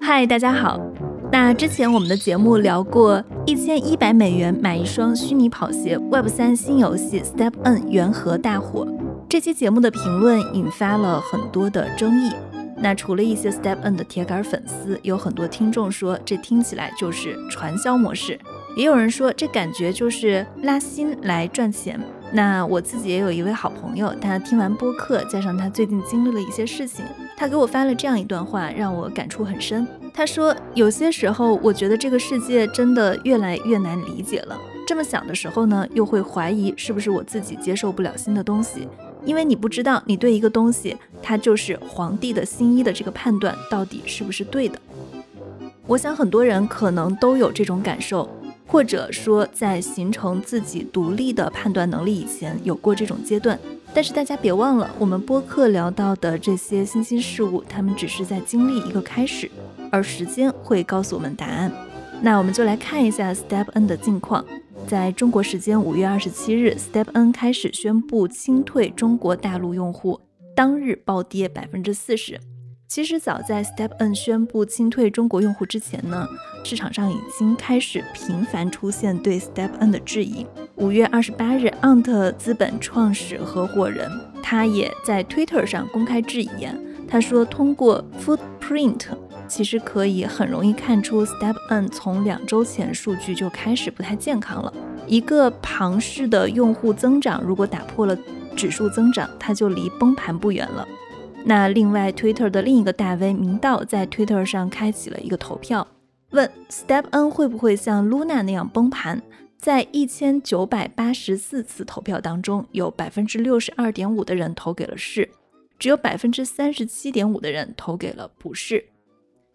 嗨，大家好。那之前我们的节目聊过一千一百美元买一双虚拟跑鞋，Web 三新游戏 Step N 缘何大火？这期节目的评论引发了很多的争议。那除了一些 Step N 的铁杆粉丝，有很多听众说这听起来就是传销模式，也有人说这感觉就是拉新来赚钱。那我自己也有一位好朋友，他听完播客，加上他最近经历了一些事情，他给我发了这样一段话，让我感触很深。他说：“有些时候，我觉得这个世界真的越来越难理解了。这么想的时候呢，又会怀疑是不是我自己接受不了新的东西，因为你不知道你对一个东西，它就是皇帝的新衣的这个判断到底是不是对的。我想很多人可能都有这种感受。”或者说，在形成自己独立的判断能力以前，有过这种阶段。但是大家别忘了，我们播客聊到的这些新兴事物，他们只是在经历一个开始，而时间会告诉我们答案。那我们就来看一下 Step N 的近况。在中国时间五月二十七日，Step N 开始宣布清退中国大陆用户，当日暴跌百分之四十。其实早在 Step N 宣布清退中国用户之前呢，市场上已经开始频繁出现对 Step N 的质疑。五月二十八日，Ant 资本创始合伙人他也在 Twitter 上公开质疑，他说通过 Footprint，其实可以很容易看出 Step N 从两周前数据就开始不太健康了。一个庞氏的用户增长，如果打破了指数增长，它就离崩盘不远了。那另外，Twitter 的另一个大 V 明道在 Twitter 上开启了一个投票，问 Step N 会不会像 Luna 那样崩盘？在一千九百八十四次投票当中，有百分之六十二点五的人投给了是，只有百分之三十七点五的人投给了不是。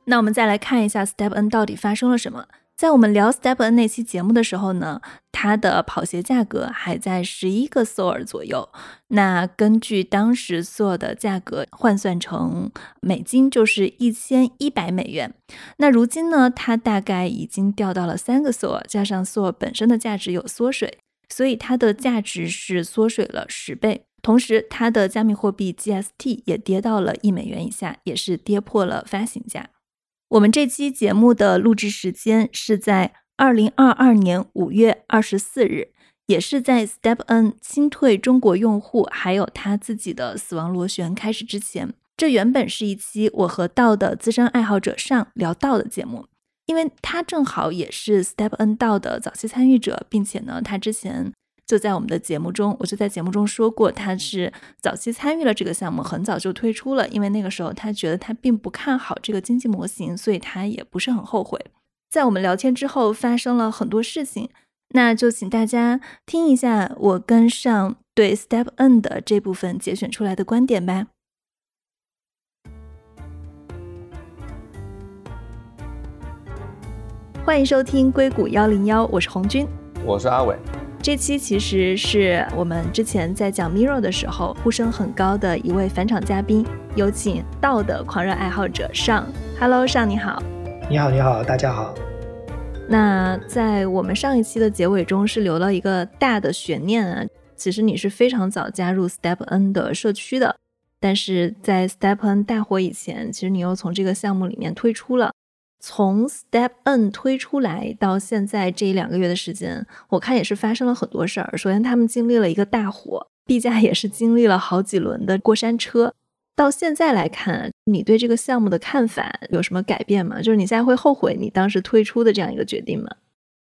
那我们再来看一下 Step N 到底发生了什么。在我们聊 Step N 那期节目的时候呢，它的跑鞋价格还在十一个索尔左右。那根据当时索尔的价格换算成美金，就是一千一百美元。那如今呢，它大概已经掉到了三个索尔，加上索尔本身的价值有缩水，所以它的价值是缩水了十倍。同时，它的加密货币 GST 也跌到了一美元以下，也是跌破了发行价。我们这期节目的录制时间是在二零二二年五月二十四日，也是在 Step N 清退中国用户还有他自己的死亡螺旋开始之前。这原本是一期我和道的资深爱好者上聊道的节目，因为他正好也是 Step N 道的早期参与者，并且呢，他之前。就在我们的节目中，我就在节目中说过，他是早期参与了这个项目，很早就退出了，因为那个时候他觉得他并不看好这个经济模型，所以他也不是很后悔。在我们聊天之后，发生了很多事情，那就请大家听一下我跟上对 Step N 的这部分节选出来的观点吧。欢迎收听硅谷幺零幺，我是红军，我是阿伟。这期其实是我们之前在讲 Mirror 的时候呼声很高的一位返场嘉宾，有请道的狂热爱好者上。Hello，上你好。你好，你好，大家好。那在我们上一期的结尾中是留了一个大的悬念啊，其实你是非常早加入 Step N 的社区的，但是在 Step N 大火以前，其实你又从这个项目里面退出了。从 Step N 推出来到现在这一两个月的时间，我看也是发生了很多事儿。首先，他们经历了一个大火，币价也是经历了好几轮的过山车。到现在来看，你对这个项目的看法有什么改变吗？就是你现在会后悔你当时推出的这样一个决定吗？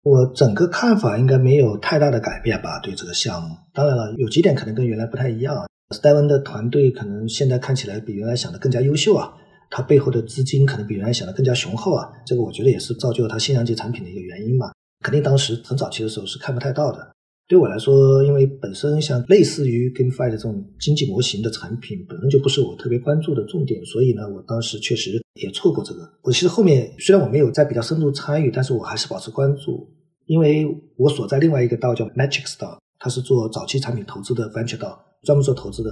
我整个看法应该没有太大的改变吧。对这个项目，当然了，有几点可能跟原来不太一样。Step N 的团队可能现在看起来比原来想的更加优秀啊。它背后的资金可能比原来想的更加雄厚啊，这个我觉得也是造就了它限量级产品的一个原因嘛。肯定当时很早期的时候是看不太到的。对我来说，因为本身像类似于 GameFi 的这种经济模型的产品，本身就不是我特别关注的重点，所以呢，我当时确实也错过这个。我其实后面虽然我没有在比较深度参与，但是我还是保持关注，因为我所在另外一个道叫 Matrix 道，它是做早期产品投资的 Venture 道。专门做投资的，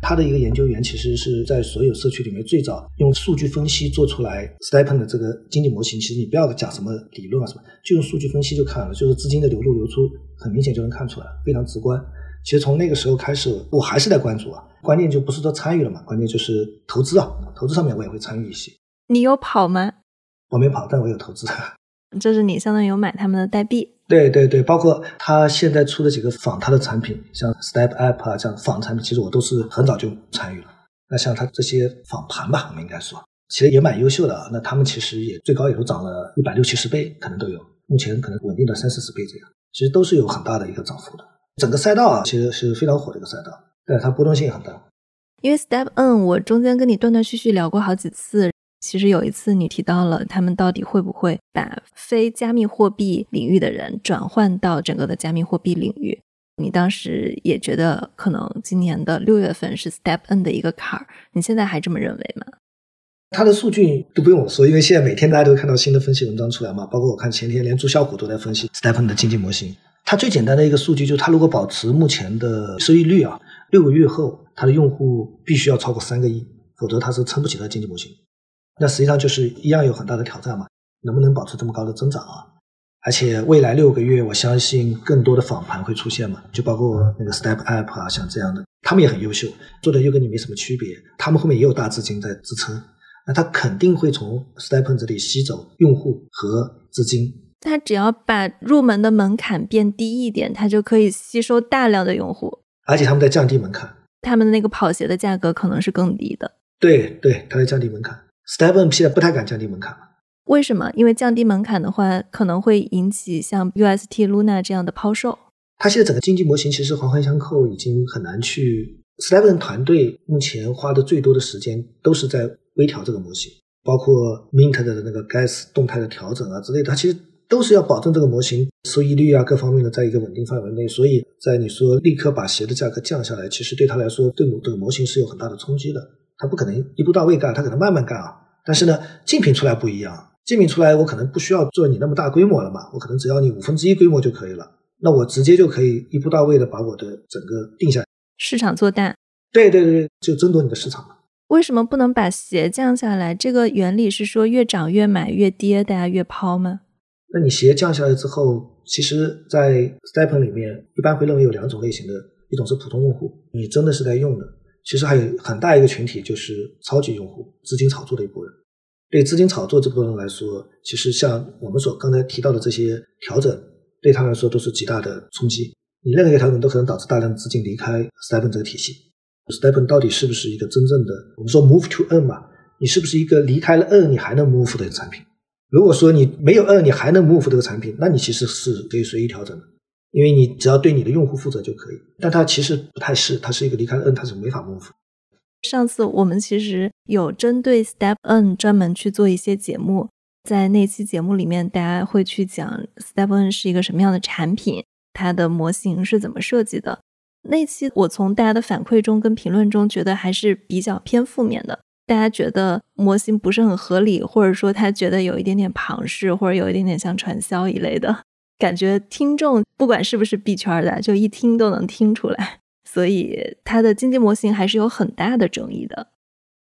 他的一个研究员其实是在所有社区里面最早用数据分析做出来 Stepen 的这个经济模型。其实你不要讲什么理论啊什么，就用数据分析就看了，就是资金的流入流出很明显就能看出来，非常直观。其实从那个时候开始，我还是在关注啊，关键就不是说参与了嘛，关键就是投资啊，投资上面我也会参与一些。你有跑吗？我没跑，但我有投资。就是你相当于有买他们的代币。对对对，包括他现在出的几个仿他的产品，像 Step App 啊这样仿产品，其实我都是很早就参与了。那像他这些仿盘吧，我们应该说，其实也蛮优秀的。那他们其实也最高也都涨了一百六七十倍，可能都有。目前可能稳定的三四十倍这样，其实都是有很大的一个涨幅的。整个赛道啊，其实是非常火的一个赛道，但是它波动性也很大。因为 Step N，我中间跟你断断续续聊过好几次。其实有一次你提到了他们到底会不会把非加密货币领域的人转换到整个的加密货币领域？你当时也觉得可能今年的六月份是 Step N 的一个坎儿，你现在还这么认为吗？它的数据都不用我说，因为现在每天大家都看到新的分析文章出来嘛，包括我看前天连朱啸虎都在分析 Step N 的经济模型。它最简单的一个数据就是，它如果保持目前的收益率啊，六个月后它的用户必须要超过三个亿，否则它是撑不起它的经济模型。那实际上就是一样有很大的挑战嘛，能不能保持这么高的增长啊？而且未来六个月，我相信更多的访盘会出现嘛，就包括那个 Step App 啊，像这样的，他们也很优秀，做的又跟你没什么区别，他们后面也有大资金在支撑，那他肯定会从 Step 这里吸走用户和资金。他只要把入门的门槛变低一点，他就可以吸收大量的用户，而且他们在降低门槛，他们的那个跑鞋的价格可能是更低的。对对，他在降低门槛。Step 现在不太敢降低门槛了，为什么？因为降低门槛的话，可能会引起像 UST Luna 这样的抛售。它现在整个经济模型其实环环相扣，已经很难去。Stepn 团队目前花的最多的时间都是在微调这个模型，包括 Mint 的那个 Gas 动态的调整啊之类的，它其实都是要保证这个模型收益率啊各方面的在一个稳定范围内。所以在你说立刻把鞋的价格降下来，其实对他来说，对这个模型是有很大的冲击的。他不可能一步到位干，他可能慢慢干啊。但是呢，竞品出来不一样，竞品出来我可能不需要做你那么大规模了嘛，我可能只要你五分之一规模就可以了，那我直接就可以一步到位的把我的整个定下来，市场做大。对对对，就争夺你的市场嘛。为什么不能把鞋降下来？这个原理是说越涨越买，越跌大家越抛吗？那你鞋降下来之后，其实，在 Step 里面一般会认为有两种类型的，一种是普通用户，你真的是在用的。其实还有很大一个群体，就是超级用户、资金炒作的一波人。对资金炒作这部分人来说，其实像我们所刚才提到的这些调整，对他来说都是极大的冲击。你任何一个调整都可能导致大量资金离开 StepN 这个体系。StepN 到底是不是一个真正的我们说 Move to N 嘛？你是不是一个离开了 N 你还能 Move 的产品？如果说你没有 N 你还能 Move 这个产品，那你其实是可以随意调整的。因为你只要对你的用户负责就可以，但它其实不太是，它是一个离开了 N，它是没法 move。上次我们其实有针对 Step N 专门去做一些节目，在那期节目里面，大家会去讲 Step N 是一个什么样的产品，它的模型是怎么设计的。那期我从大家的反馈中跟评论中觉得还是比较偏负面的，大家觉得模型不是很合理，或者说他觉得有一点点庞氏，或者有一点点像传销一类的。感觉听众不管是不是币圈的，就一听都能听出来，所以它的经济模型还是有很大的争议的。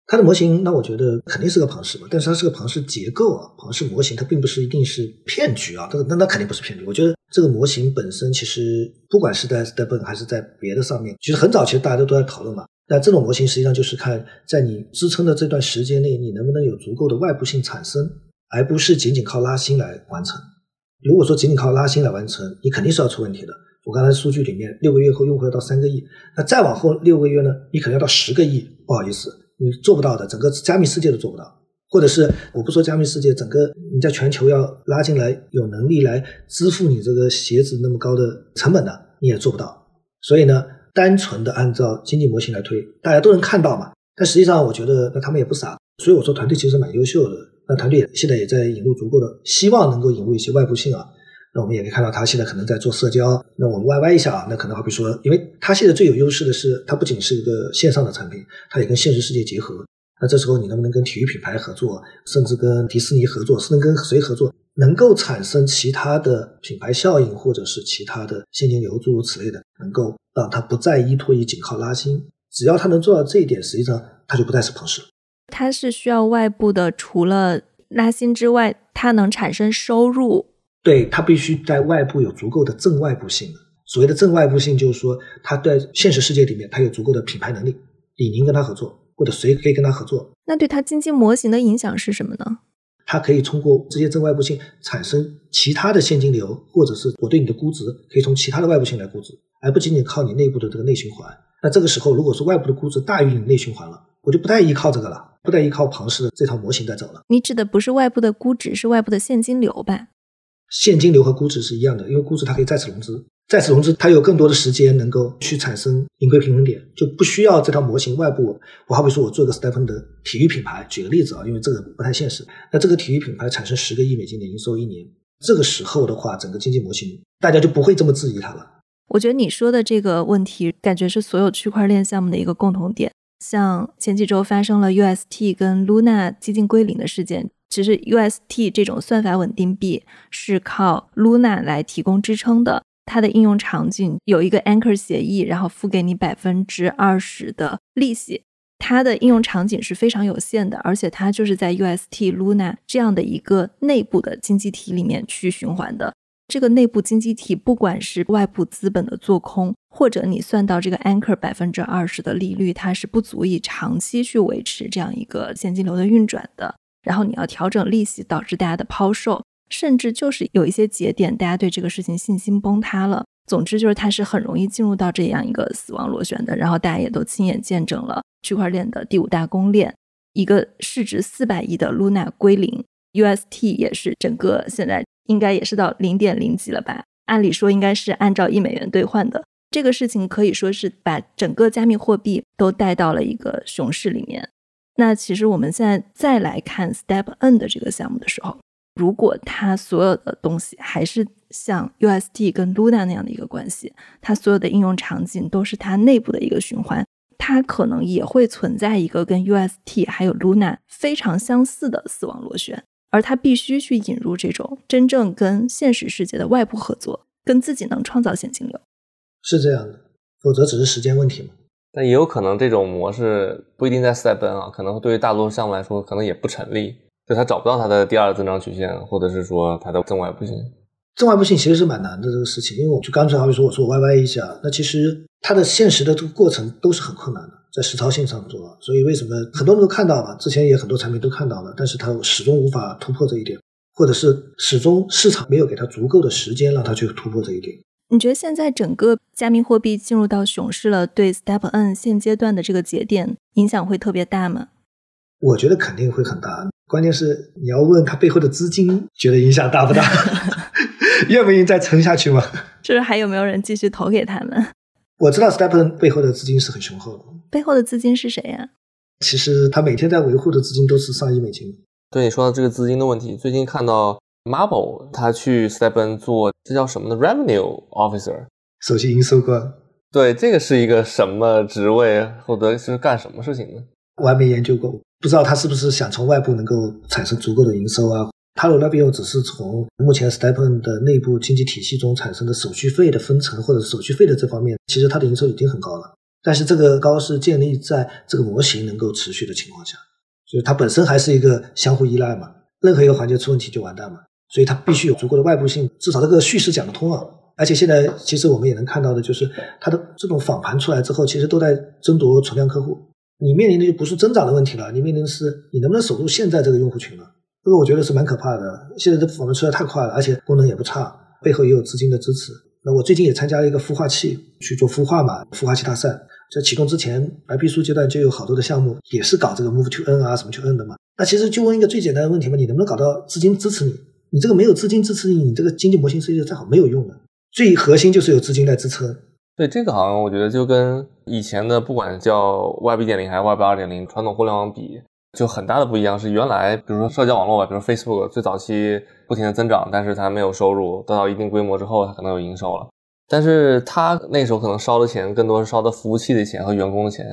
它的模型，那我觉得肯定是个庞氏嘛，但是它是个庞氏结构啊，庞氏模型它并不是一定是骗局啊，这个那那肯定不是骗局。我觉得这个模型本身其实不管是在 Step 还是在别的上面，其实很早其实大家都都在讨论嘛。那这种模型实际上就是看在你支撑的这段时间内，你能不能有足够的外部性产生，而不是仅仅靠拉新来完成。如果说仅仅靠拉新来完成，你肯定是要出问题的。我刚才数据里面，六个月后用户要到三个亿，那再往后六个月呢，你可能要到十个亿。不好意思，你做不到的，整个加密世界都做不到。或者是我不说加密世界，整个你在全球要拉进来有能力来支付你这个鞋子那么高的成本的，你也做不到。所以呢，单纯的按照经济模型来推，大家都能看到嘛。但实际上，我觉得那他们也不傻。所以我说团队其实蛮优秀的。那团队现在也在引入足够的，希望能够引入一些外部性啊。那我们也可以看到，他现在可能在做社交。那我们 YY 一下啊，那可能好比说，因为他现在最有优势的是，它不仅是一个线上的产品，它也跟现实世界结合。那这时候你能不能跟体育品牌合作，甚至跟迪士尼合作，是能跟谁合作，能够产生其他的品牌效应，或者是其他的现金流诸如此类的，能够让它不再依托于仅靠拉新。只要他能做到这一点，实际上他就不再是庞氏了。它是需要外部的，除了拉新之外，它能产生收入。对，它必须在外部有足够的正外部性。所谓的正外部性，就是说它在现实世界里面，它有足够的品牌能力。李宁跟他合作，或者谁可以跟他合作。那对它经济模型的影响是什么呢？它可以通过这些正外部性产生其他的现金流，或者是我对你的估值可以从其他的外部性来估值，而不仅仅靠你内部的这个内循环。那这个时候，如果是外部的估值大于你内循环了，我就不太依靠这个了，不再依靠庞氏的这套模型在走了。你指的不是外部的估值，是外部的现金流吧？现金流和估值是一样的，因为估值它可以再次融资，再次融资它有更多的时间能够去产生盈亏平衡点，就不需要这套模型外部。我好比说我做一个 Stephen 的体育品牌，举个例子啊，因为这个不太现实。那这个体育品牌产生十个亿美金的营收一年，这个时候的话，整个经济模型大家就不会这么质疑它了。我觉得你说的这个问题，感觉是所有区块链项目的一个共同点。像前几周发生了 UST 跟 Luna 接近归零的事件，其实 UST 这种算法稳定币是靠 Luna 来提供支撑的。它的应用场景有一个 Anchor 协议，然后付给你百分之二十的利息。它的应用场景是非常有限的，而且它就是在 UST Luna 这样的一个内部的经济体里面去循环的。这个内部经济体，不管是外部资本的做空，或者你算到这个 anchor 百分之二十的利率，它是不足以长期去维持这样一个现金流的运转的。然后你要调整利息，导致大家的抛售，甚至就是有一些节点，大家对这个事情信心崩塌了。总之就是它是很容易进入到这样一个死亡螺旋的。然后大家也都亲眼见证了区块链的第五大公链，一个市值四百亿的 Luna 归零，UST 也是整个现在。应该也是到零点零几了吧？按理说应该是按照一美元兑换的。这个事情可以说是把整个加密货币都带到了一个熊市里面。那其实我们现在再来看 Step N 的这个项目的时候，如果它所有的东西还是像 UST 跟 Luna 那样的一个关系，它所有的应用场景都是它内部的一个循环，它可能也会存在一个跟 UST 还有 Luna 非常相似的死亡螺旋。而他必须去引入这种真正跟现实世界的外部合作，跟自己能创造现金流，是这样的，否则只是时间问题嘛。但也有可能这种模式不一定在 Step N 啊，可能对于大多数项目来说，可能也不成立，就他找不到他的第二增长曲线，或者是说他的正外部性。正外部性其实是蛮难的这个事情，因为我就刚才好比说我说我 YY 一下，那其实它的现实的这个过程都是很困难的。在实操性上做，所以为什么很多人都看到了？之前也很多产品都看到了，但是它始终无法突破这一点，或者是始终市场没有给它足够的时间让它去突破这一点。你觉得现在整个加密货币进入到熊市了，对 Step N 现阶段的这个节点影响会特别大吗？我觉得肯定会很大，关键是你要问他背后的资金，觉得影响大不大？愿不愿意再撑下去吗？就是还有没有人继续投给他们？我知道 Stepn 背后的资金是很雄厚的。背后的资金是谁呀？其实他每天在维护的资金都是上亿美金。对你说到这个资金的问题，最近看到 Marble 他去 Stepn 做这叫什么呢？Revenue Officer，首席营收官。对，这个是一个什么职位，或者是干什么事情呢？我还没研究过，不知道他是不是想从外部能够产生足够的营收啊？他罗那边只是从目前 Stepn 的内部经济体系中产生的手续费的分成或者手续费的这方面，其实它的营收已经很高了。但是这个高是建立在这个模型能够持续的情况下，所以它本身还是一个相互依赖嘛。任何一个环节出问题就完蛋嘛。所以它必须有足够的外部性，至少这个叙事讲得通啊。而且现在其实我们也能看到的就是它的这种访盘出来之后，其实都在争夺存量客户。你面临的就不是增长的问题了，你面临的是你能不能守住现在这个用户群了。这个我觉得是蛮可怕的。现在这访问出来太快了，而且功能也不差，背后也有资金的支持。那我最近也参加了一个孵化器去做孵化嘛，孵化器大赛在启动之前，白皮书阶段就有好多的项目也是搞这个 Move to N 啊，什么 to N 的嘛。那其实就问一个最简单的问题嘛，你能不能搞到资金支持你？你这个没有资金支持你，你这个经济模型设计的再好没有用的。最核心就是有资金来支撑。对这个好像我觉得就跟以前的不管叫 Web 一点零还是 Web 二点零传统互联网比。就很大的不一样是，原来比如说社交网络吧，比如 Facebook 最早期不停的增长，但是它没有收入，到到一定规模之后，它可能有营收了。但是它那时候可能烧的钱更多是烧的服务器的钱和员工的钱。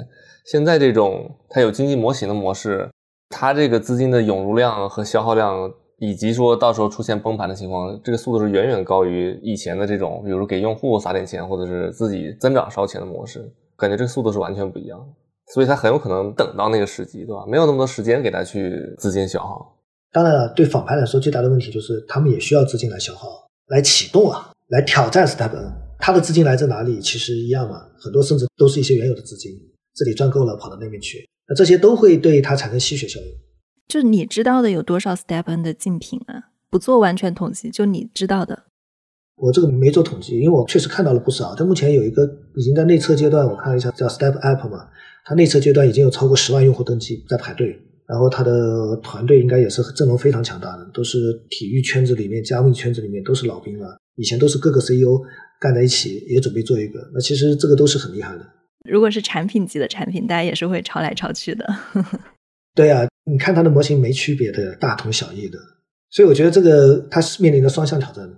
现在这种它有经济模型的模式，它这个资金的涌入量和消耗量，以及说到时候出现崩盘的情况，这个速度是远远高于以前的这种，比如给用户撒点钱或者是自己增长烧钱的模式，感觉这个速度是完全不一样的。所以他很有可能等到那个时机，对吧？没有那么多时间给他去资金消耗。当然了，对访盘来说，最大的问题就是他们也需要资金来消耗、来启动啊，来挑战 Step N。他的资金来自哪里？其实一样嘛，很多甚至都是一些原有的资金。这里赚够了，跑到那边去。那这些都会对他产生吸血效应。就你知道的有多少 Step N 的竞品啊？不做完全统计，就你知道的。我这个没做统计，因为我确实看到了不少。但目前有一个已经在内测阶段，我看了一下叫 Step App 嘛，它内测阶段已经有超过十万用户登记在排队。然后它的团队应该也是阵容非常强大的，都是体育圈子里面、加密圈子里面都是老兵了，以前都是各个 CEO 干在一起，也准备做一个。那其实这个都是很厉害的。如果是产品级的产品，大家也是会抄来抄去的。对啊，你看它的模型没区别的，大同小异的。所以我觉得这个它是面临着双向挑战，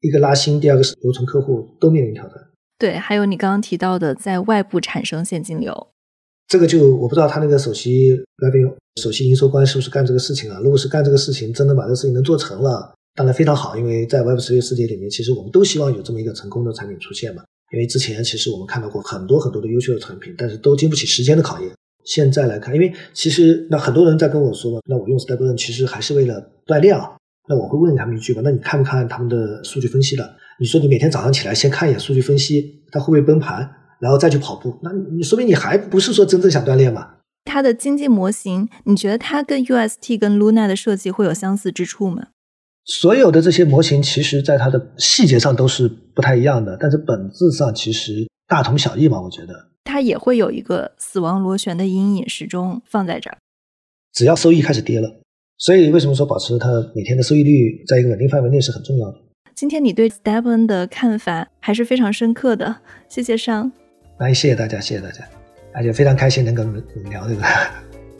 一个拉新，第二个是留存客户，都面临挑战。对，还有你刚刚提到的在外部产生现金流，这个就我不知道他那个首席 revenue 首席营收官是不是干这个事情啊？如果是干这个事情，真的把这个事情能做成了，当然非常好，因为在 Web 十六世界里面，其实我们都希望有这么一个成功的产品出现嘛。因为之前其实我们看到过很多很多的优秀的产品，但是都经不起时间的考验。现在来看，因为其实那很多人在跟我说嘛，那我用 Step N 其实还是为了锻炼啊。那我会问他们一句吧，那你看不看他们的数据分析的？你说你每天早上起来先看一眼数据分析，他会不会崩盘，然后再去跑步？那你说明你还不是说真正想锻炼嘛？它的经济模型，你觉得它跟 UST 跟 Luna 的设计会有相似之处吗？所有的这些模型，其实在它的细节上都是不太一样的，但是本质上其实大同小异嘛。我觉得它也会有一个死亡螺旋的阴影始终放在这儿，只要收益开始跌了。所以，为什么说保持它每天的收益率在一个稳定范围内是很重要的？今天你对 Step N 的看法还是非常深刻的，谢谢上。那谢谢大家，谢谢大家，而且非常开心能跟你们聊这个。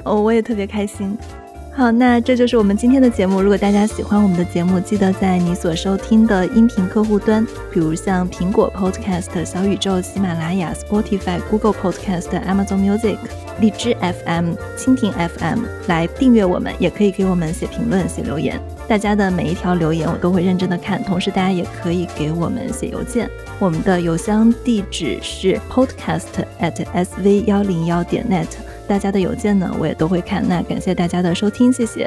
哦，我也特别开心。好，那这就是我们今天的节目。如果大家喜欢我们的节目，记得在你所收听的音频客户端，比如像苹果 Podcast、小宇宙、喜马拉雅、Spotify、Google Podcast、Amazon Music、荔枝 FM、蜻蜓 FM 来订阅我们，也可以给我们写评论、写留言。大家的每一条留言我都会认真的看，同时大家也可以给我们写邮件，我们的邮箱地址是 podcast at sv 幺零幺点 net。大家的邮件呢，我也都会看。那感谢大家的收听，谢谢。